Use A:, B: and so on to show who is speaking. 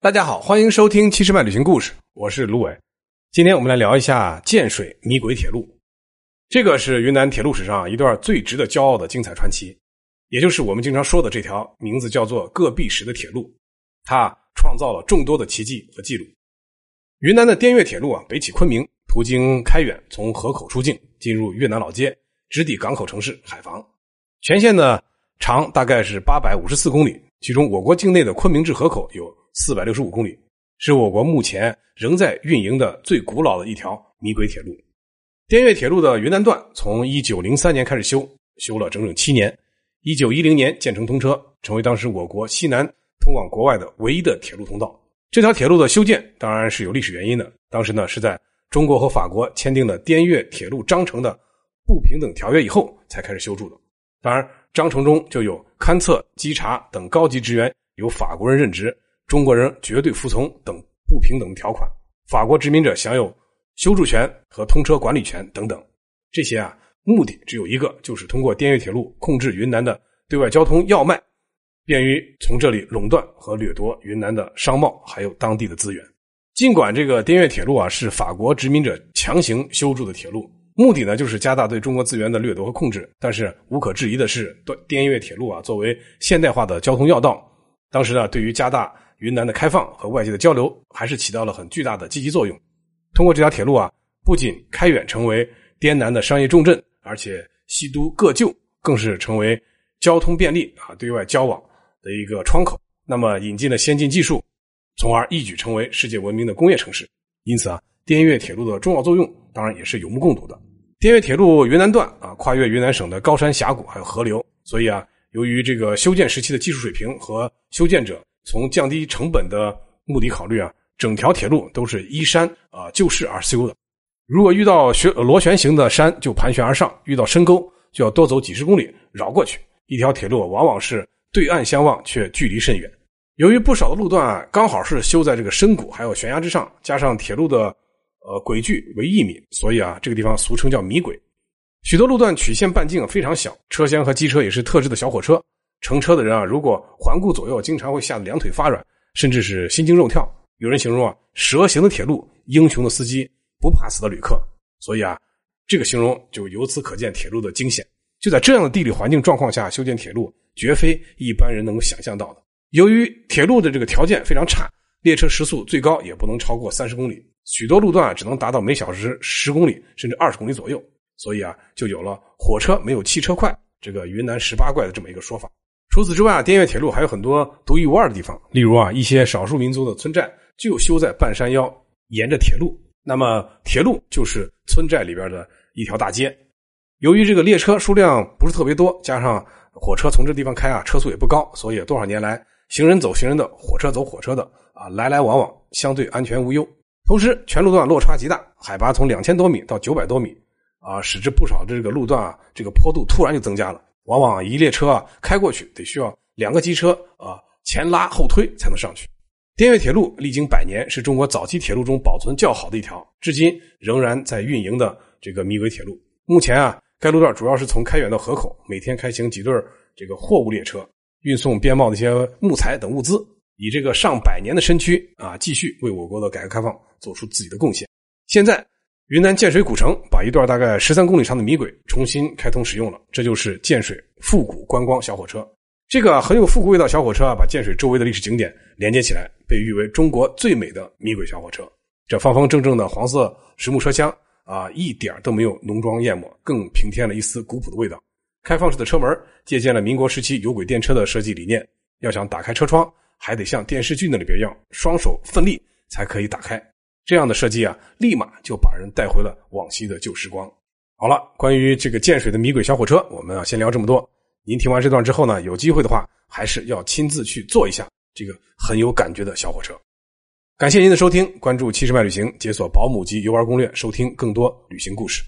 A: 大家好，欢迎收听七十迈旅行故事，我是卢伟。今天我们来聊一下建水米轨铁路，这个是云南铁路史上一段最值得骄傲的精彩传奇，也就是我们经常说的这条名字叫做“戈壁石”的铁路，它创造了众多的奇迹和记录。云南的滇越铁路啊，北起昆明，途经开远，从河口出境，进入越南老街，直抵港口城市海防。全线呢长大概是八百五十四公里，其中我国境内的昆明至河口有。四百六十五公里，是我国目前仍在运营的最古老的一条米轨铁路。滇越铁路的云南段从一九零三年开始修，修了整整七年。一九一零年建成通车，成为当时我国西南通往国外的唯一的铁路通道。这条铁路的修建当然是有历史原因的，当时呢是在中国和法国签订了滇越铁路章程的不平等条约以后才开始修筑的。当然，章程中就有勘测、稽查等高级职员由法国人任职。中国人绝对服从等不平等条款，法国殖民者享有修筑权和通车管理权等等，这些啊目的只有一个，就是通过滇越铁路控制云南的对外交通要脉，便于从这里垄断和掠夺云南的商贸还有当地的资源。尽管这个滇越铁路啊是法国殖民者强行修筑的铁路，目的呢就是加大对中国资源的掠夺和控制，但是无可置疑的是，滇越铁路啊作为现代化的交通要道，当时呢对于加大云南的开放和外界的交流还是起到了很巨大的积极作用。通过这条铁路啊，不仅开远成为滇南的商业重镇，而且西都各旧更是成为交通便利啊对外交往的一个窗口。那么引进了先进技术，从而一举成为世界闻名的工业城市。因此啊，滇越铁路的重要作用当然也是有目共睹的。滇越铁路云南段啊，跨越云南省的高山峡谷还有河流，所以啊，由于这个修建时期的技术水平和修建者。从降低成本的目的考虑啊，整条铁路都是依山啊就势而修的。如果遇到旋螺旋形的山，就盘旋而上；遇到深沟，就要多走几十公里绕过去。一条铁路往往是对岸相望，却距离甚远。由于不少的路段，刚好是修在这个深谷还有悬崖之上，加上铁路的呃轨距为一米，所以啊，这个地方俗称叫米轨。许多路段曲线半径非常小，车厢和机车也是特制的小火车。乘车的人啊，如果环顾左右，经常会吓得两腿发软，甚至是心惊肉跳。有人形容啊，蛇形的铁路，英雄的司机，不怕死的旅客。所以啊，这个形容就由此可见铁路的惊险。就在这样的地理环境状况下修建铁路，绝非一般人能够想象到的。由于铁路的这个条件非常差，列车时速最高也不能超过三十公里，许多路段只能达到每小时十公里甚至二十公里左右。所以啊，就有了火车没有汽车快，这个云南十八怪的这么一个说法。除此之外啊，滇越铁路还有很多独一无二的地方。例如啊，一些少数民族的村寨就修在半山腰，沿着铁路。那么，铁路就是村寨里边的一条大街。由于这个列车数量不是特别多，加上火车从这地方开啊，车速也不高，所以多少年来，行人走行人的，火车走火车的啊，来来往往相对安全无忧。同时，全路段落差极大，海拔从两千多米到九百多米啊，使之不少这个路段啊，这个坡度突然就增加了。往往一列车啊开过去得需要两个机车啊前拉后推才能上去。滇越铁路历经百年，是中国早期铁路中保存较好的一条，至今仍然在运营的这个米轨铁路。目前啊，该路段主要是从开远到河口，每天开行几对这个货物列车，运送边贸的一些木材等物资，以这个上百年的身躯啊，继续为我国的改革开放做出自己的贡献。现在。云南建水古城把一段大概十三公里长的米轨重新开通使用了，这就是建水复古观光小火车。这个很有复古味道小火车啊，把建水周围的历史景点连接起来，被誉为中国最美的米轨小火车。这方方正正的黄色实木车厢啊，一点都没有浓妆艳抹，更平添了一丝古朴的味道。开放式的车门借鉴了民国时期有轨电车的设计理念，要想打开车窗，还得像电视剧那里边一样，双手奋力才可以打开。这样的设计啊，立马就把人带回了往昔的旧时光。好了，关于这个建水的迷鬼小火车，我们啊先聊这么多。您听完这段之后呢，有机会的话，还是要亲自去坐一下这个很有感觉的小火车。感谢您的收听，关注七十迈旅行，解锁保姆级游玩攻略，收听更多旅行故事。